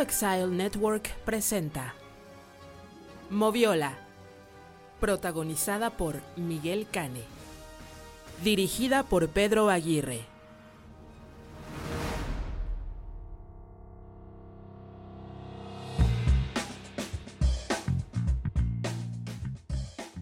Exile Network presenta Moviola, protagonizada por Miguel Cane, dirigida por Pedro Aguirre.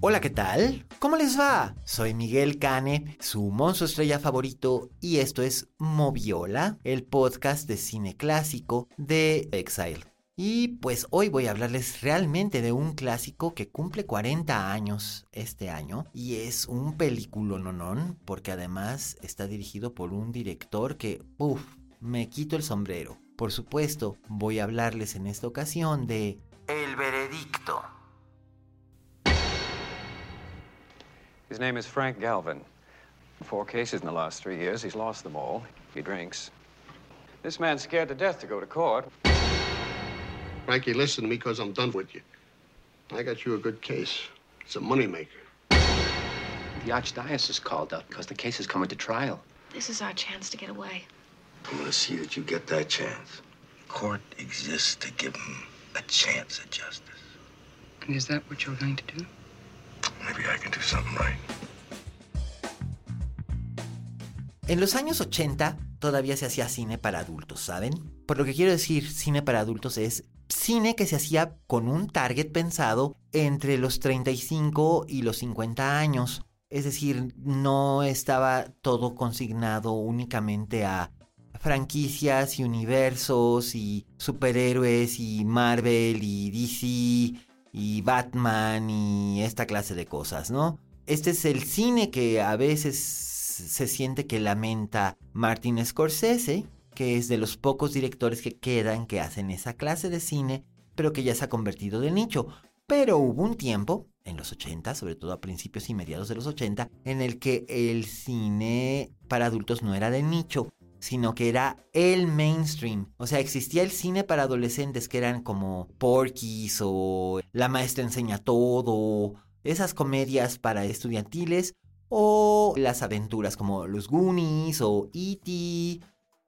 Hola, ¿qué tal? ¿Cómo les va? Soy Miguel Cane, su monstruo estrella favorito, y esto es Moviola, el podcast de cine clásico de Exile. Y pues hoy voy a hablarles realmente de un clásico que cumple 40 años este año y es un película nonón porque además está dirigido por un director que, uff, me quito el sombrero. Por supuesto, voy a hablarles en esta ocasión de El Veredicto. His name is Frank Galvin. Four cases in the last three years. He's lost them all. He drinks. This man's scared to death to go to court. Frankie, listen to me because I'm done with you. I got you a good case. It's a moneymaker. The Archdiocese called up because the case is coming to trial. This is our chance to get away. I'm gonna see that you get that chance. Court exists to give him a chance at justice. And is that what you're going to do? En los años 80 todavía se hacía cine para adultos, ¿saben? Por lo que quiero decir cine para adultos es cine que se hacía con un target pensado entre los 35 y los 50 años. Es decir, no estaba todo consignado únicamente a franquicias y universos y superhéroes y Marvel y DC y Batman y esta clase de cosas, ¿no? Este es el cine que a veces se siente que lamenta Martin Scorsese, que es de los pocos directores que quedan que hacen esa clase de cine, pero que ya se ha convertido de nicho. Pero hubo un tiempo, en los 80, sobre todo a principios y mediados de los 80, en el que el cine para adultos no era de nicho, sino que era el mainstream. O sea, existía el cine para adolescentes que eran como Porky's o La maestra enseña todo, esas comedias para estudiantiles o las aventuras como Los Goonies o E.T.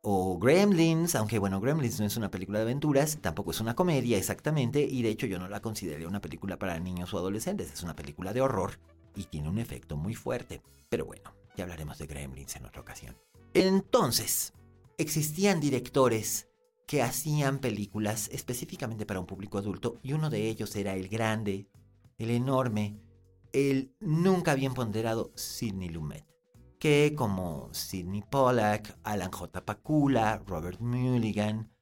o Gremlins, aunque bueno, Gremlins no es una película de aventuras, tampoco es una comedia exactamente, y de hecho yo no la consideraría una película para niños o adolescentes, es una película de horror y tiene un efecto muy fuerte. Pero bueno, ya hablaremos de Gremlins en otra ocasión. Entonces, existían directores que hacían películas específicamente para un público adulto y uno de ellos era el grande, el enorme, el nunca bien ponderado Sidney Lumet, que como Sidney Pollack, Alan J. Pakula, Robert Mulligan,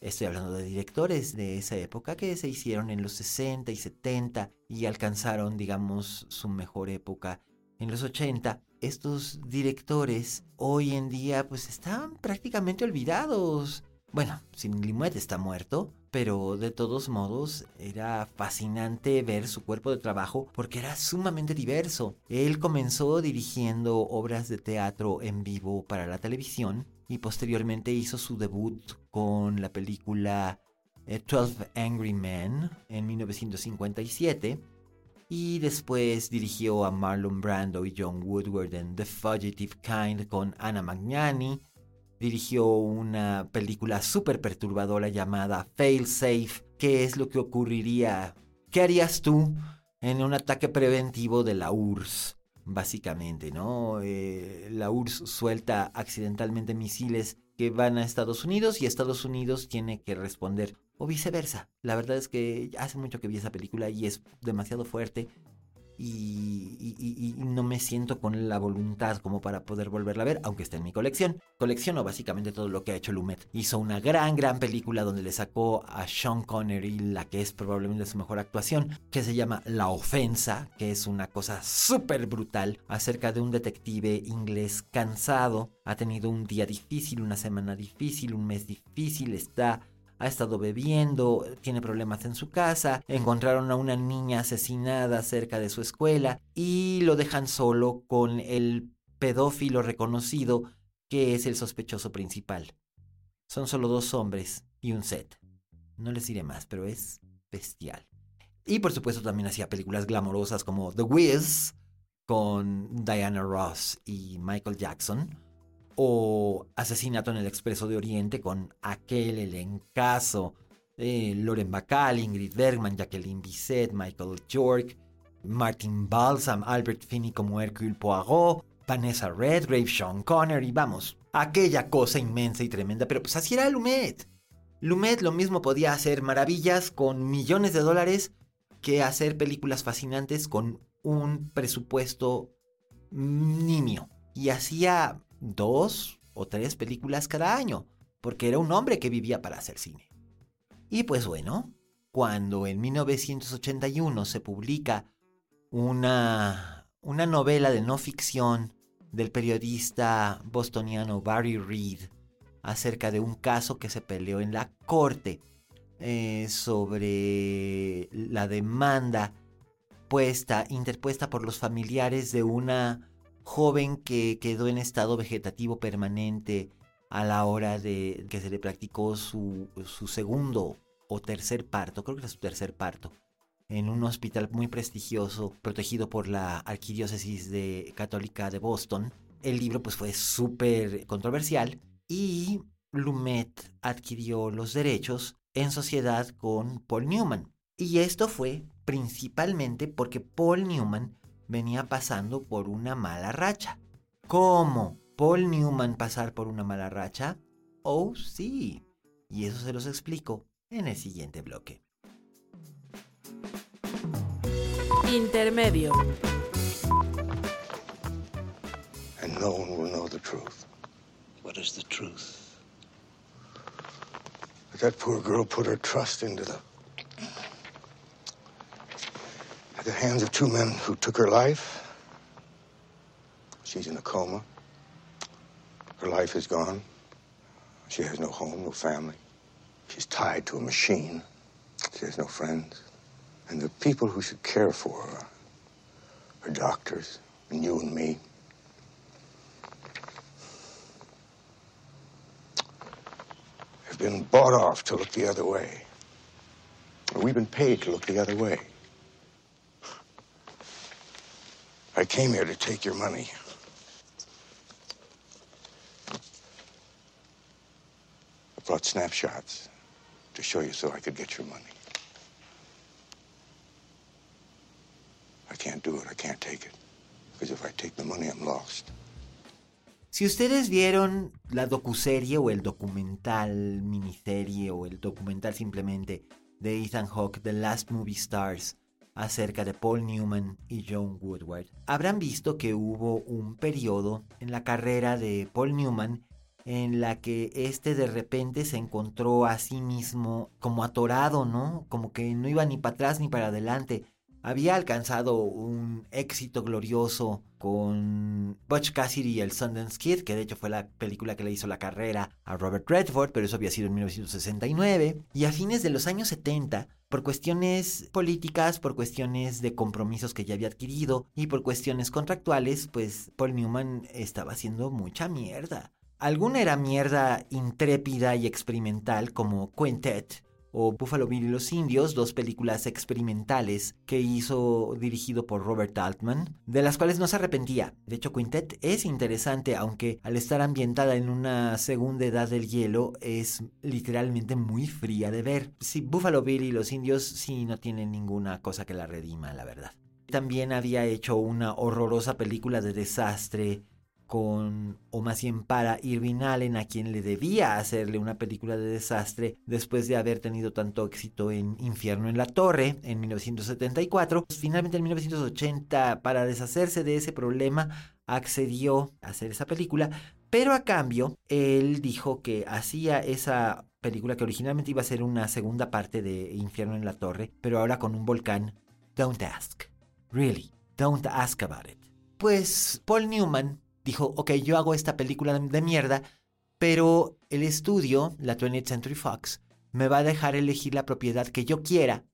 estoy hablando de directores de esa época que se hicieron en los 60 y 70 y alcanzaron, digamos, su mejor época en los 80, estos directores hoy en día pues están prácticamente olvidados. Bueno, Sin Limuet está muerto, pero de todos modos era fascinante ver su cuerpo de trabajo porque era sumamente diverso. Él comenzó dirigiendo obras de teatro en vivo para la televisión y posteriormente hizo su debut con la película 12 Angry Men en 1957 y después dirigió a Marlon Brando y John Woodward en The Fugitive Kind con Anna Magnani. Dirigió una película súper perturbadora llamada Fail Safe. ¿Qué es lo que ocurriría? ¿Qué harías tú en un ataque preventivo de la URSS? Básicamente, ¿no? Eh, la URSS suelta accidentalmente misiles que van a Estados Unidos y Estados Unidos tiene que responder o viceversa. La verdad es que hace mucho que vi esa película y es demasiado fuerte. y, no me siento con la voluntad como para poder volverla a ver, aunque está en mi colección. Colecciono básicamente todo lo que ha hecho Lumet. Hizo una gran, gran película donde le sacó a Sean Connery la que es probablemente su mejor actuación, que se llama La Ofensa, que es una cosa súper brutal acerca de un detective inglés cansado. Ha tenido un día difícil, una semana difícil, un mes difícil, está ha estado bebiendo, tiene problemas en su casa, encontraron a una niña asesinada cerca de su escuela y lo dejan solo con el pedófilo reconocido que es el sospechoso principal. Son solo dos hombres y un set. No les diré más, pero es bestial. Y por supuesto también hacía películas glamorosas como The Wiz con Diana Ross y Michael Jackson o Asesinato en el Expreso de Oriente con aquel elencazo de Loren Bacall, Ingrid Bergman, Jacqueline Bisset, Michael York, Martin Balsam, Albert Finney como Hercule Poirot, Vanessa Redgrave, Sean Connery, vamos, aquella cosa inmensa y tremenda, pero pues así era Lumet. Lumet lo mismo podía hacer maravillas con millones de dólares que hacer películas fascinantes con un presupuesto nimio. Y hacía dos o tres películas cada año, porque era un hombre que vivía para hacer cine. Y pues bueno, cuando en 1981 se publica una, una novela de no ficción del periodista bostoniano Barry Reed acerca de un caso que se peleó en la corte eh, sobre la demanda puesta, interpuesta por los familiares de una joven que quedó en estado vegetativo permanente a la hora de que se le practicó su, su segundo o tercer parto, creo que era su tercer parto, en un hospital muy prestigioso, protegido por la Arquidiócesis de, Católica de Boston. El libro pues fue súper controversial y Lumet adquirió los derechos en sociedad con Paul Newman. Y esto fue principalmente porque Paul Newman venía pasando por una mala racha. ¿Cómo? ¿Paul Newman pasar por una mala racha? Oh, sí. Y eso se los explico en el siguiente bloque. Intermedio. And no one will know the truth. What is the truth? That poor girl put her trust into the at the hands of two men who took her life. She's in a coma. Her life is gone. She has no home, no family. She's tied to a machine. She has no friends. And the people who should care for her are doctors and you and me. have been bought off to look the other way. We've been paid to look the other way. I came here to take your money. I brought snapshots to show you so I could get your money. I can't do it. I can't take it. Because if I take the money, I'm lost. Si ustedes vieron la docuserie o el documental, miniserie o el documental simplemente de Ethan Hawke, The Last Movie Stars, acerca de Paul Newman y Joan Woodward, habrán visto que hubo un periodo en la carrera de Paul Newman en la que este de repente se encontró a sí mismo como atorado, ¿no? Como que no iba ni para atrás ni para adelante. Había alcanzado un éxito glorioso con Butch Cassidy y el Sundance Kid, que de hecho fue la película que le hizo la carrera a Robert Redford, pero eso había sido en 1969. Y a fines de los años 70, por cuestiones políticas, por cuestiones de compromisos que ya había adquirido y por cuestiones contractuales, pues Paul Newman estaba haciendo mucha mierda. Alguna era mierda intrépida y experimental como Quintet, o Buffalo Bill y los Indios, dos películas experimentales que hizo dirigido por Robert Altman, de las cuales no se arrepentía. De hecho, Quintet es interesante, aunque al estar ambientada en una segunda edad del hielo, es literalmente muy fría de ver. Sí, Buffalo Bill y los Indios sí no tienen ninguna cosa que la redima, la verdad. También había hecho una horrorosa película de desastre con, o más bien para Irving Allen, a quien le debía hacerle una película de desastre después de haber tenido tanto éxito en Infierno en la Torre en 1974. Finalmente en 1980, para deshacerse de ese problema, accedió a hacer esa película, pero a cambio, él dijo que hacía esa película que originalmente iba a ser una segunda parte de Infierno en la Torre, pero ahora con un volcán. Don't ask. Really, don't ask about it. Pues Paul Newman dijo, ok, yo hago esta película de mierda, pero el estudio, la 20th Century Fox, me va a dejar elegir la propiedad que yo quiera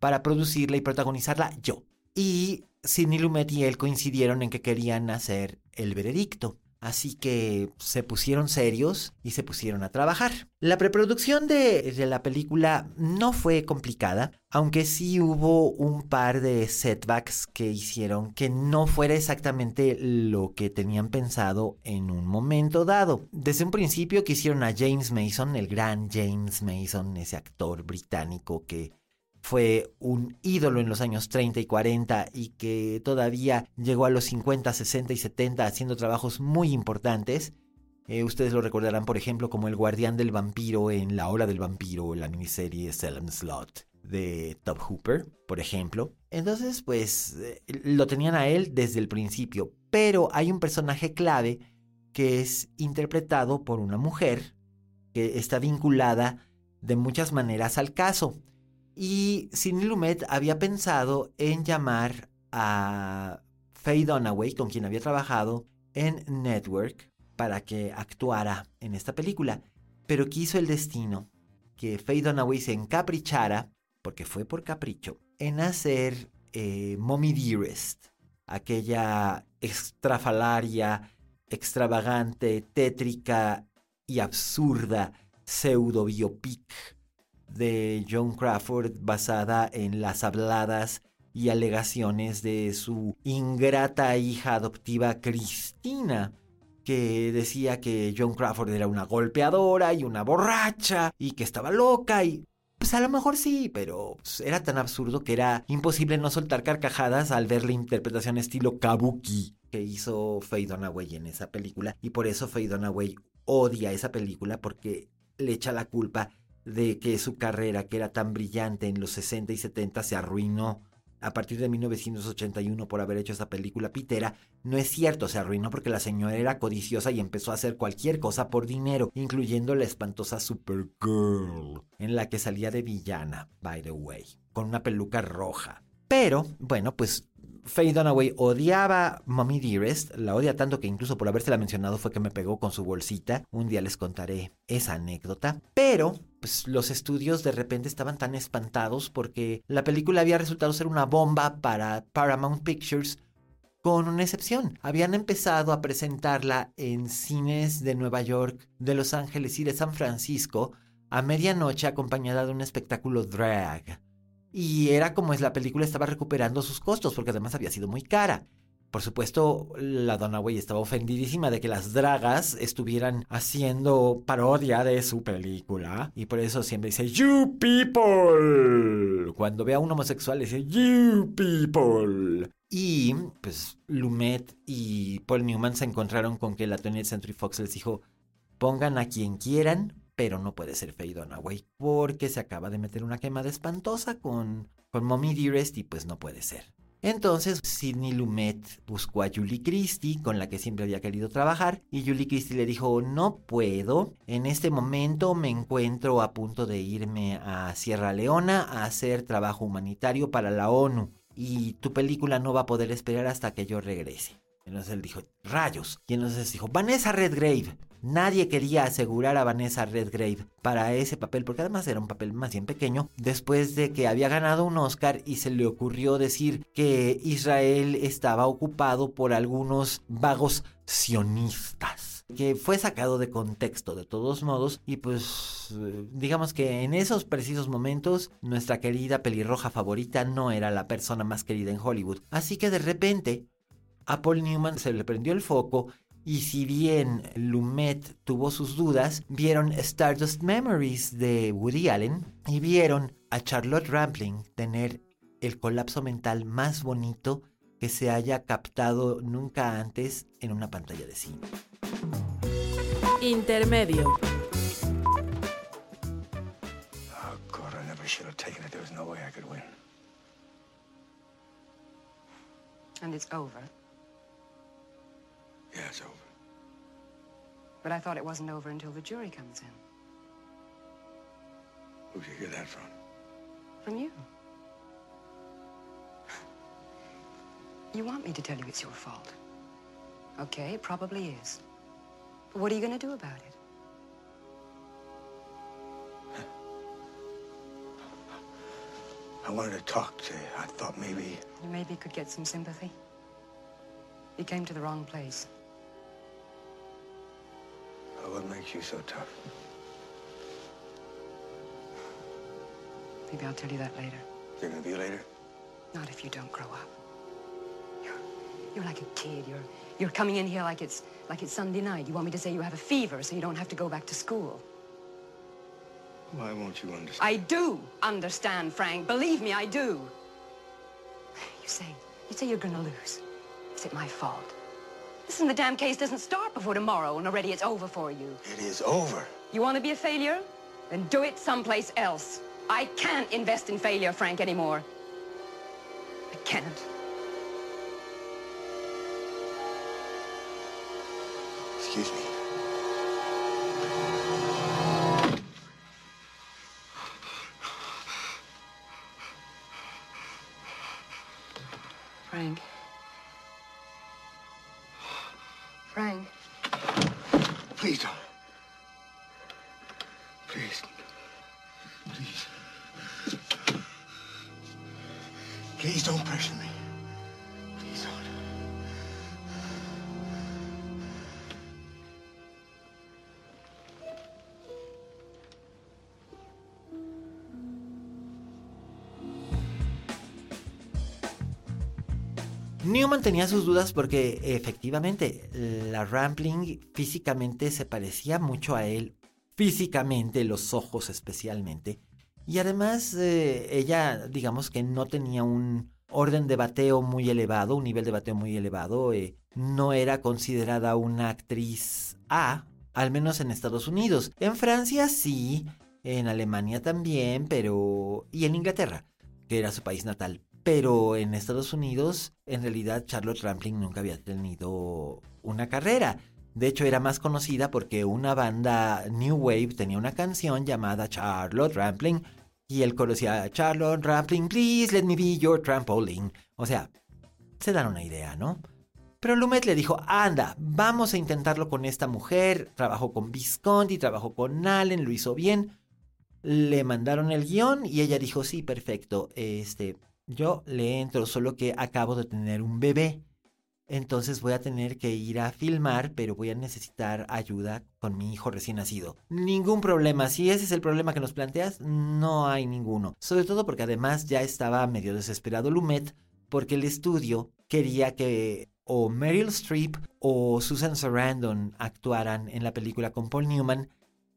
para producirla y protagonizarla yo. Y Sidney Lumet y él coincidieron en que querían hacer el veredicto. Así que se pusieron serios y se pusieron a trabajar. La preproducción de, la película no fue complicada, aunque sí hubo un par de setbacks que hicieron que no fuera exactamente lo que tenían pensado en un momento dado. Desde un principio quisieron a James Mason, el gran James Mason, ese actor británico que fue un ídolo en los años 30 y 40 y que todavía llegó a los 50, 60 y 70 haciendo trabajos muy importantes. Eh, ustedes lo recordarán, por ejemplo, como el guardián del vampiro en La Hora del Vampiro, la miniserie Salem Slot de Top Hooper, por ejemplo. Entonces, pues eh, lo tenían a él desde el principio. Pero hay un personaje clave que es interpretado por una mujer que está vinculada de muchas maneras al caso. Y Sidney Lumet había pensado en llamar a Faye Dunaway, con quien había trabajado en Network, para que actuara en esta película. Pero quiso el destino que Faye Dunaway se encaprichara, porque fue por capricho, en hacer eh, Mommy Dearest, aquella extrafalaria, extravagante, tétrica y absurda pseudo biopic de John Crawford basada en las habladas y alegaciones de su ingrata hija adoptiva Cristina, que decía que John Crawford era una golpeadora y una borracha y que estaba loca y... Pues a lo mejor sí, pero pues, era tan absurdo que era imposible no soltar carcajadas al ver la interpretación estilo kabuki que hizo Faye Dunaway en esa película. Y por eso Faye Dunaway odia esa película porque le echa la culpa de que su carrera, que era tan brillante en los 60 y 70, se arruinó a partir de 1981 por haber hecho esa película pitera, no es cierto, se arruinó porque la señora era codiciosa y empezó a hacer cualquier cosa por dinero, incluyendo la espantosa Supergirl, en la que salía de villana, by the way, con una peluca roja. Pero, bueno, pues Faye Dunaway odiaba Mommy Dearest, la odia tanto que incluso por habérsela mencionado fue que me pegó con su bolsita. Un día les contaré esa anécdota. Pero, pues los estudios de repente estaban tan espantados porque la película había resultado ser una bomba para Paramount Pictures con una excepción. Habían empezado a presentarla en cines de Nueva York, de Los Ángeles y de San Francisco a medianoche acompañada de un espectáculo drag. Y era como es la película estaba recuperando sus costos, porque además había sido muy cara. Por supuesto, la Dunaway estaba ofendidísima de que las dragas estuvieran haciendo parodia de su película. Y por eso siempre dice, You people. Cuando ve a un homosexual dice, You people. Y pues Lumet y Paul Newman se encontraron con que la 20th Century Fox les dijo, pongan a quien quieran, pero no puede ser Faye Dunaway porque se acaba de meter una quemada espantosa con, con Mommy Dearest y pues no puede ser. Entonces Sidney Lumet buscó a Julie Christie, con la que siempre había querido trabajar, y Julie Christie le dijo, no puedo, en este momento me encuentro a punto de irme a Sierra Leona a hacer trabajo humanitario para la ONU, y tu película no va a poder esperar hasta que yo regrese. Entonces él dijo, rayos. Y entonces dijo, Vanessa Redgrave, Nadie quería asegurar a Vanessa Redgrave para ese papel, porque además era un papel más bien pequeño, después de que había ganado un Oscar y se le ocurrió decir que Israel estaba ocupado por algunos vagos sionistas que fue sacado de contexto de todos modos y pues digamos que en esos precisos momentos nuestra querida pelirroja favorita no era la persona más querida en Hollywood. Así que de repente a Paul Newman se le prendió el foco y si bien Lumet tuvo sus dudas, vieron Stardust Memories de Woody Allen y vieron a Charlotte Rampling tener el colapso mental más bonito que se haya captado nunca antes en una pantalla de cine. Intermedio. Oh, God, I never should have taken it. There was no way I could win. And it's over. Yeah, it's over. But I thought it wasn't over until the jury comes in. Who'd you hear that from? From you. You want me to tell you it's your fault. Okay, it probably is. But what are you going to do about it? I wanted to talk to you. I thought maybe. You maybe could get some sympathy. You came to the wrong place. Makes you so tough? Maybe I'll tell you that later. You're gonna be later? Not if you don't grow up. You're, you're like a kid. You're, you're coming in here like it's, like it's Sunday night. You want me to say you have a fever so you don't have to go back to school. Why won't you understand? I do understand, Frank. Believe me, I do. You say, you say you're gonna lose. Is it my fault? Listen, the damn case doesn't start before tomorrow, and already it's over for you. It is over. You want to be a failure? Then do it someplace else. I can't invest in failure, Frank, anymore. I can't. Excuse me. Newman tenía sus dudas porque efectivamente la Rampling físicamente se parecía mucho a él, físicamente, los ojos especialmente. Y además eh, ella, digamos que no tenía un orden de bateo muy elevado, un nivel de bateo muy elevado, eh, no era considerada una actriz A, al menos en Estados Unidos. En Francia sí, en Alemania también, pero... y en Inglaterra, que era su país natal. Pero en Estados Unidos, en realidad Charlotte Rampling nunca había tenido una carrera. De hecho, era más conocida porque una banda New Wave tenía una canción llamada Charlotte Rampling y él conocía Charlotte Rampling, please let me be your trampoline. O sea, se dan una idea, ¿no? Pero Lumet le dijo, anda, vamos a intentarlo con esta mujer. Trabajó con Visconti, trabajó con Allen, lo hizo bien. Le mandaron el guion y ella dijo, sí, perfecto. Este, yo le entro, solo que acabo de tener un bebé. Entonces voy a tener que ir a filmar, pero voy a necesitar ayuda con mi hijo recién nacido. Ningún problema. Si ese es el problema que nos planteas, no hay ninguno. Sobre todo porque además ya estaba medio desesperado Lumet, porque el estudio quería que o Meryl Streep o Susan Sarandon actuaran en la película con Paul Newman.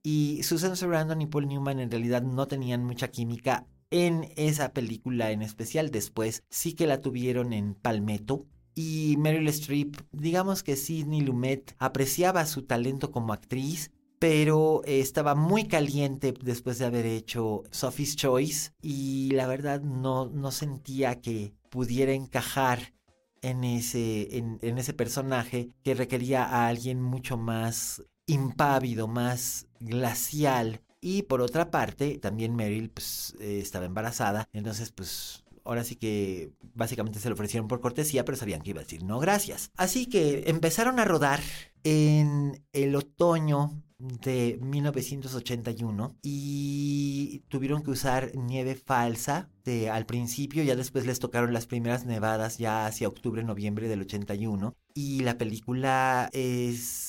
Y Susan Sarandon y Paul Newman en realidad no tenían mucha química en esa película en especial. Después sí que la tuvieron en Palmetto. Y Meryl Streep, digamos que Sidney Lumet apreciaba su talento como actriz, pero estaba muy caliente después de haber hecho Sophie's Choice y la verdad no, no sentía que pudiera encajar en ese, en, en ese personaje que requería a alguien mucho más impávido, más glacial. Y por otra parte, también Meryl pues, eh, estaba embarazada, entonces pues ahora sí que básicamente se lo ofrecieron por cortesía, pero sabían que iba a decir no gracias. Así que empezaron a rodar en el otoño de 1981 y tuvieron que usar nieve falsa de, al principio, ya después les tocaron las primeras nevadas ya hacia octubre, noviembre del 81 y la película es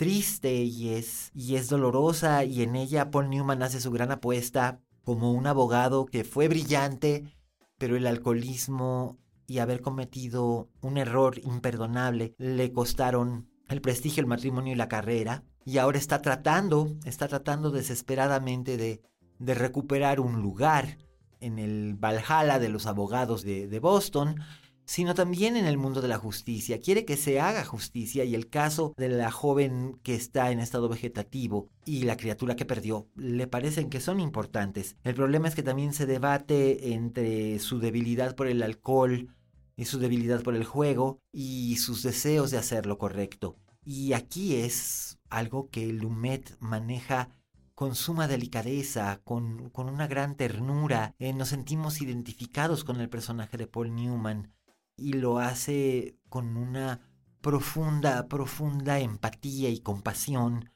triste y es, y es dolorosa y en ella Paul Newman hace su gran apuesta como un abogado que fue brillante, pero el alcoholismo y haber cometido un error imperdonable le costaron el prestigio, el matrimonio y la carrera. Y ahora está tratando, está tratando desesperadamente de, de recuperar un lugar en el Valhalla de los abogados de, de Boston. Sino también en el mundo de la justicia. Quiere que se haga justicia y el caso de la joven que está en estado vegetativo y la criatura que perdió le parecen que son importantes. El problema es que también se debate entre su debilidad por el alcohol y su debilidad por el juego y sus deseos de hacer lo correcto. Y aquí es algo que Lumet maneja con suma delicadeza, con, con una gran ternura. Eh, nos sentimos identificados con el personaje de Paul Newman y lo hace con una profunda, profunda empatía y compasión,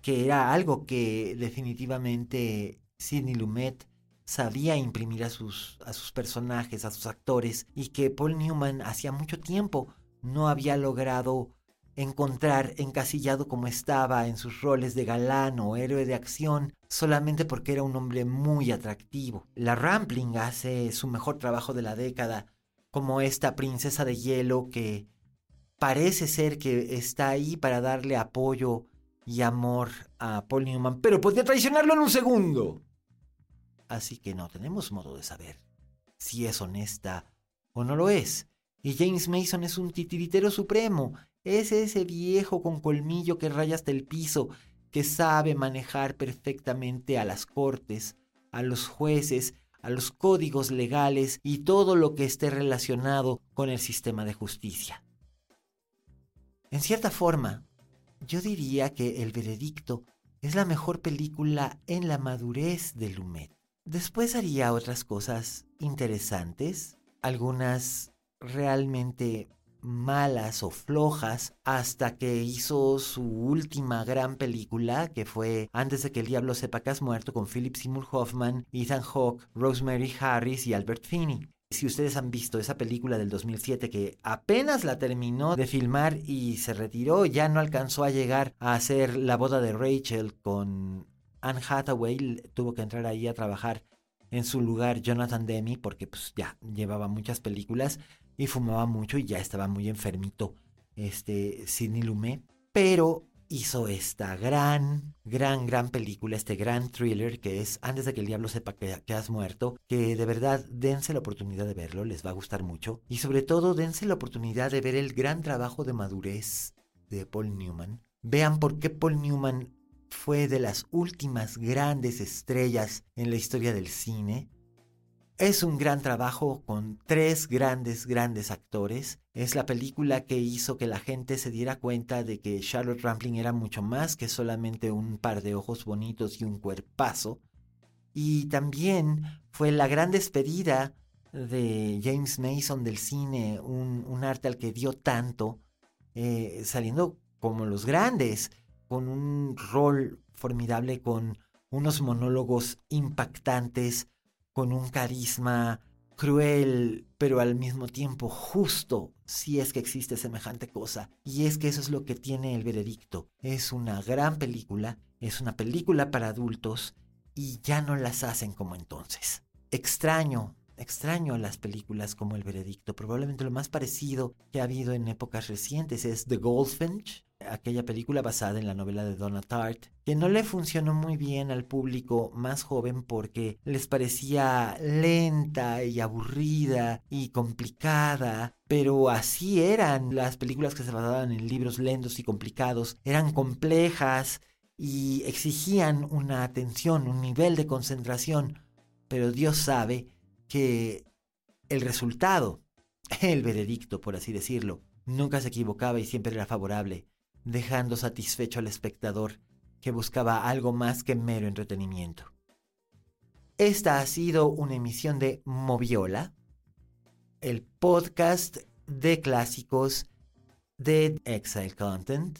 que era algo que definitivamente Sidney Lumet sabía imprimir a sus, a sus personajes, a sus actores, y que Paul Newman hacía mucho tiempo no había logrado encontrar encasillado como estaba en sus roles de galán o héroe de acción solamente porque era un hombre muy atractivo. La Rampling hace su mejor trabajo de la década como esta princesa de hielo que parece ser que está ahí para darle apoyo y amor a Paul Newman, pero podría traicionarlo en un segundo. Así que no tenemos modo de saber si es honesta o no lo es. Y James Mason es un titiritero supremo, es ese viejo con colmillo que raya hasta el piso, que sabe manejar perfectamente a las cortes, a los jueces a los códigos legales y todo lo que esté relacionado con el sistema de justicia. En cierta forma, yo diría que El Veredicto es la mejor película en la madurez de Lumet. Después haría otras cosas interesantes, algunas realmente malas o flojas hasta que hizo su última gran película que fue Antes de que el diablo sepa que has muerto con Philip Seymour Hoffman, Ethan Hawke, Rosemary Harris y Albert Finney. Si ustedes han visto esa película del 2007 que apenas la terminó de filmar y se retiró, ya no alcanzó a llegar a hacer la boda de Rachel con Anne Hathaway, tuvo que entrar ahí a trabajar en su lugar Jonathan Demi porque pues ya llevaba muchas películas y fumaba mucho y ya estaba muy enfermito este Sidney Lumet, pero hizo esta gran, gran, gran película, este gran thriller que es Antes de que el diablo sepa que, que, has muerto, que de verdad dense la oportunidad de verlo, les va a gustar mucho. Y sobre todo dense la oportunidad de ver el gran trabajo de madurez de Paul Newman. Vean por qué Paul Newman fue de las últimas grandes estrellas en la historia del cine es un gran trabajo con tres grandes, grandes actores. Es la película que hizo que la gente se diera cuenta de que Charlotte Rampling era mucho más que solamente un par de ojos bonitos y un cuerpazo. Y también fue la gran despedida de James Mason del cine, un, arte al que dio tanto, eh, saliendo como los grandes, con un rol formidable, con unos monólogos impactantes, con un carisma cruel, pero al mismo tiempo justo, si es que existe semejante cosa. Y es que eso es lo que tiene el veredicto. Es una gran película, es una película para adultos y ya no las hacen como entonces. Extraño, extraño las películas como El veredicto. Probablemente lo más parecido que ha habido en épocas recientes es The Goldfinch, aquella película basada en la novela de Donna Tartt, que no le funcionó muy bien al público más joven porque les parecía lenta y aburrida y complicada, pero así eran. Las películas que se basaban en libros lentos y complicados, eran complejas y exigían una atención, un nivel de concentración, pero Dios sabe que el resultado, el veredicto, por así decirlo, nunca se equivocaba y siempre era favorable dejando satisfecho al espectador que buscaba algo más que mero entretenimiento. Esta ha sido una emisión de Moviola, el podcast de clásicos de Exile Content,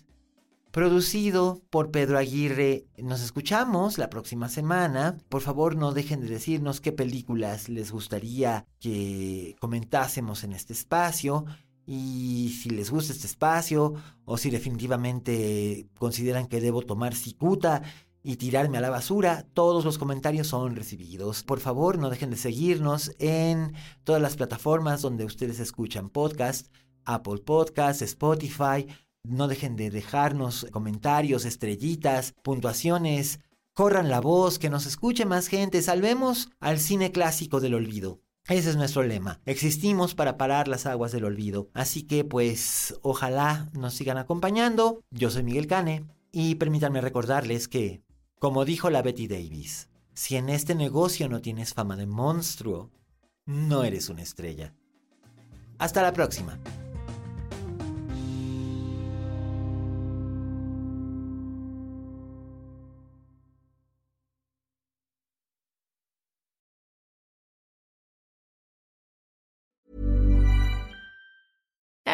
producido por Pedro Aguirre. Nos escuchamos la próxima semana. Por favor, no dejen de decirnos qué películas les gustaría que comentásemos en este espacio y si les gusta este espacio o si definitivamente consideran que debo tomar cicuta y tirarme a la basura, todos los comentarios son recibidos. Por favor, no dejen de seguirnos en todas las plataformas donde ustedes escuchan podcast, Apple Podcast, Spotify. No dejen de dejarnos comentarios, estrellitas, puntuaciones. Corran la voz, que nos escuche más gente. Salvemos al cine clásico del olvido. Ese es nuestro lema. Existimos para parar las aguas del olvido. Así que pues ojalá nos sigan acompañando. Yo soy Miguel Cane y permítanme recordarles que, como dijo la Betty Davis, si en este negocio no tienes fama de monstruo, no eres una estrella. Hasta la próxima.